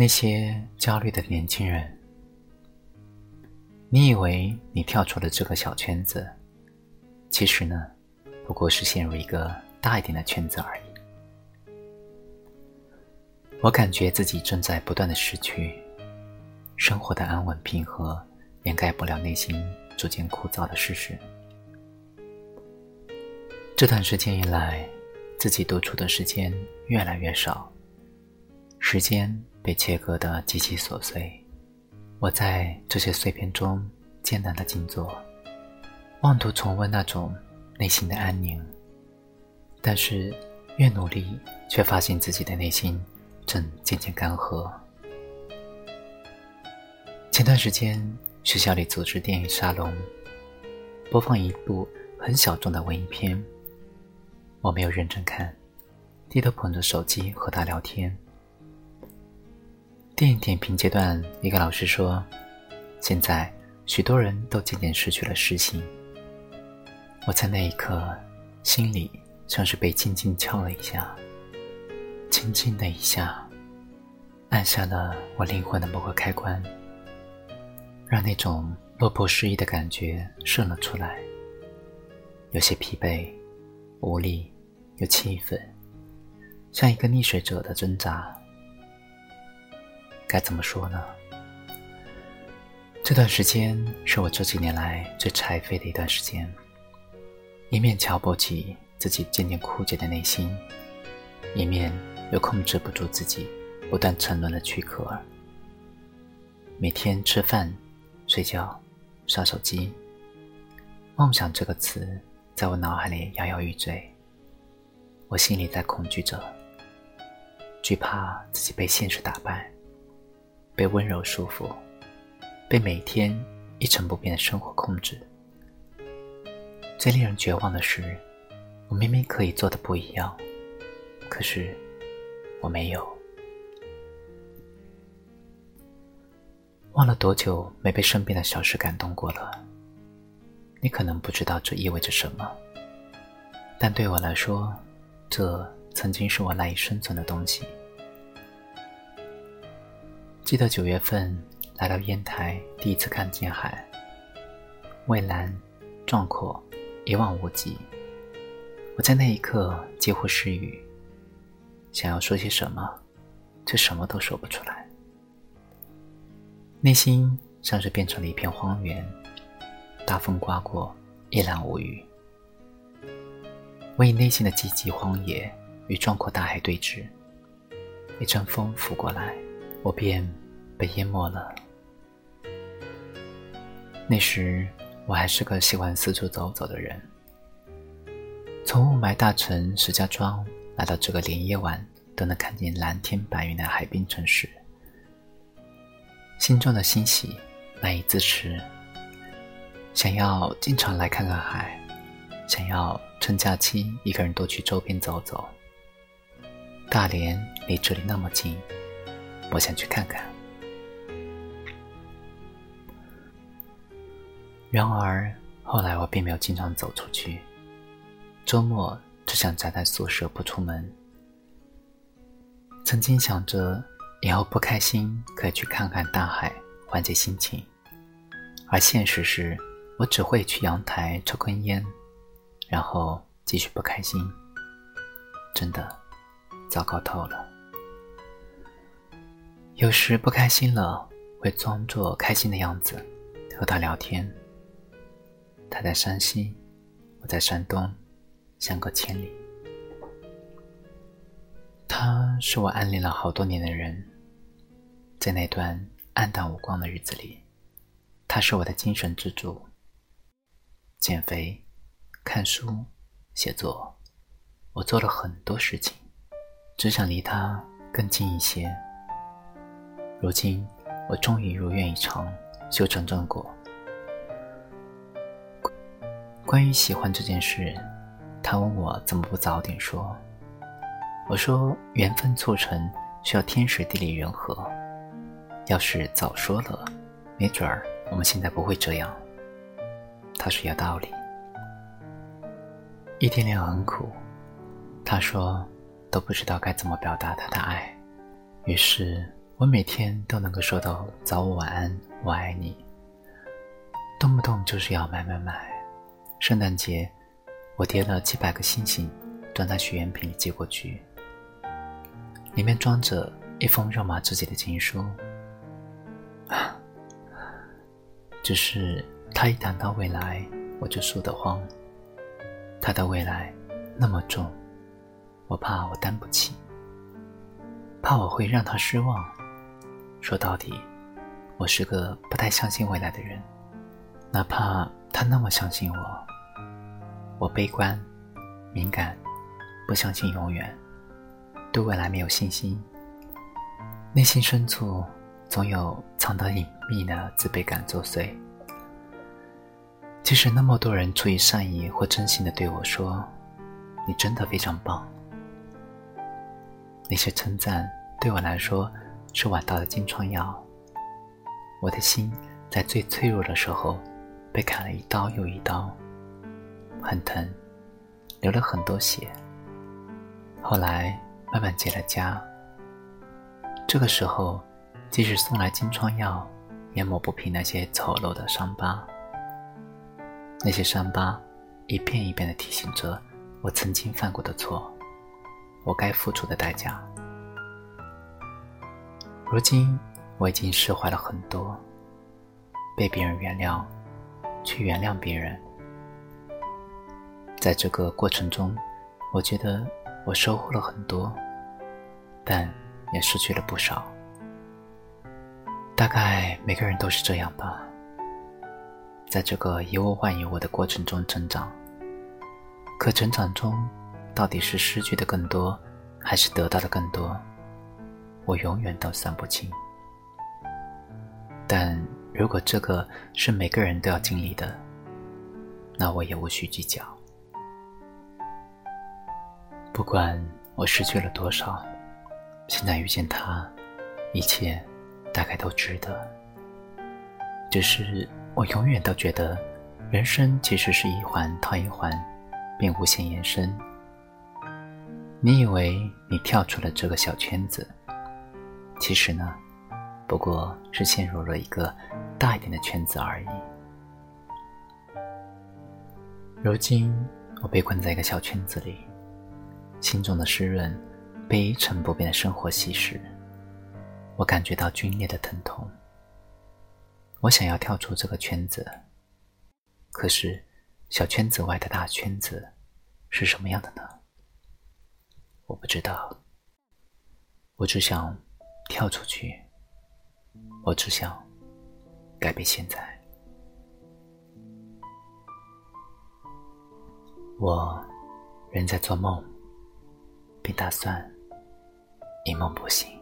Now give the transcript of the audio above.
那些焦虑的年轻人，你以为你跳出了这个小圈子，其实呢，不过是陷入一个大一点的圈子而已。我感觉自己正在不断的失去，生活的安稳平和掩盖不了内心逐渐枯燥的事实。这段时间以来，自己独处的时间越来越少，时间被切割的极其琐碎。我在这些碎片中艰难的静坐，妄图重温那种内心的安宁，但是越努力，却发现自己的内心。正渐渐干涸。前段时间，学校里组织电影沙龙，播放一部很小众的文艺片。我没有认真看，低头捧着手机和他聊天。电影点评阶段，一个老师说：“现在许多人都渐渐失去了诗心。”我在那一刻，心里像是被轻轻敲了一下。轻轻的一下，按下了我灵魂的某个开关，让那种落魄失意的感觉渗了出来。有些疲惫、无力又气愤，像一个溺水者的挣扎。该怎么说呢？这段时间是我这几年来最柴废的一段时间，一面瞧不起自己渐渐枯竭的内心，一面。又控制不住自己，不断沉沦的躯壳。每天吃饭、睡觉、刷手机，梦想这个词在我脑海里摇摇欲坠。我心里在恐惧着，惧怕自己被现实打败，被温柔束缚，被每天一成不变的生活控制。最令人绝望的是，我明明可以做的不一样，可是。我没有忘了多久没被身边的小事感动过了。你可能不知道这意味着什么，但对我来说，这曾经是我赖以生存的东西。记得九月份来到烟台，第一次看见海，蔚蓝、壮阔、一望无际。我在那一刻几乎失语。想要说些什么，却什么都说不出来。内心像是变成了一片荒原，大风刮过，一览无余。我以内心的寂寂荒野与壮阔大海对峙，一阵风拂过来，我便被淹没了。那时我还是个喜欢四处走走的人，从雾霾大城石家庄。来到这个连夜晚都能看见蓝天白云的海滨城市，心中的欣喜难以自持。想要经常来看看海，想要趁假期一个人多去周边走走。大连离这里那么近，我想去看看。然而后来我并没有经常走出去，周末。只想宅在宿舍不出门。曾经想着以后不开心可以去看看大海，缓解心情，而现实是我只会去阳台抽根烟，然后继续不开心。真的糟糕透了。有时不开心了，会装作开心的样子和他聊天。他在山西，我在山东。相隔千里，他是我暗恋了好多年的人。在那段暗淡无光的日子里，他是我的精神支柱。减肥、看书、写作，我做了很多事情，只想离他更近一些。如今，我终于如愿以偿，修成正果。关于喜欢这件事。他问我怎么不早点说，我说缘分促成需要天时地利人和，要是早说了，没准儿我们现在不会这样。他说有道理。异地恋很苦，他说都不知道该怎么表达他的爱，于是我每天都能够收到早午晚安，我爱你，动不动就是要买买买。圣诞节，我叠了几百个星星，装在许愿瓶寄过去，里面装着一封肉麻至极的情书。啊，只是他一谈到未来，我就输得慌。他的未来那么重，我怕我担不起，怕我会让他失望。说到底，我是个不太相信未来的人，哪怕他那么相信我。我悲观、敏感，不相信永远，对未来没有信心，内心深处总有藏得隐秘的自卑感作祟。即使那么多人出于善意或真心的对我说：“你真的非常棒。”那些称赞对我来说是晚到的金疮药。我的心在最脆弱的时候被砍了一刀又一刀，很疼，流了很多血。后来慢慢结了痂。这个时候，即使送来金疮药，也抹不平那些丑陋的伤疤。那些伤疤，一遍一遍地提醒着我曾经犯过的错，我该付出的代价。如今我已经释怀了很多，被别人原谅，去原谅别人。在这个过程中，我觉得我收获了很多，但也失去了不少。大概每个人都是这样吧。在这个以我换以我的过程中成长，可成长中到底是失去的更多，还是得到的更多，我永远都算不清。但如果这个是每个人都要经历的，那我也无需计较。不管我失去了多少，现在遇见他，一切大概都值得。只是。我永远都觉得，人生其实是一环套一环，并无限延伸。你以为你跳出了这个小圈子，其实呢，不过是陷入了一个大一点的圈子而已。如今我被困在一个小圈子里，心中的湿润被一成不变的生活稀释，我感觉到皲裂的疼痛。我想要跳出这个圈子，可是小圈子外的大圈子是什么样的呢？我不知道。我只想跳出去，我只想改变现在。我仍在做梦，你打算一梦不醒。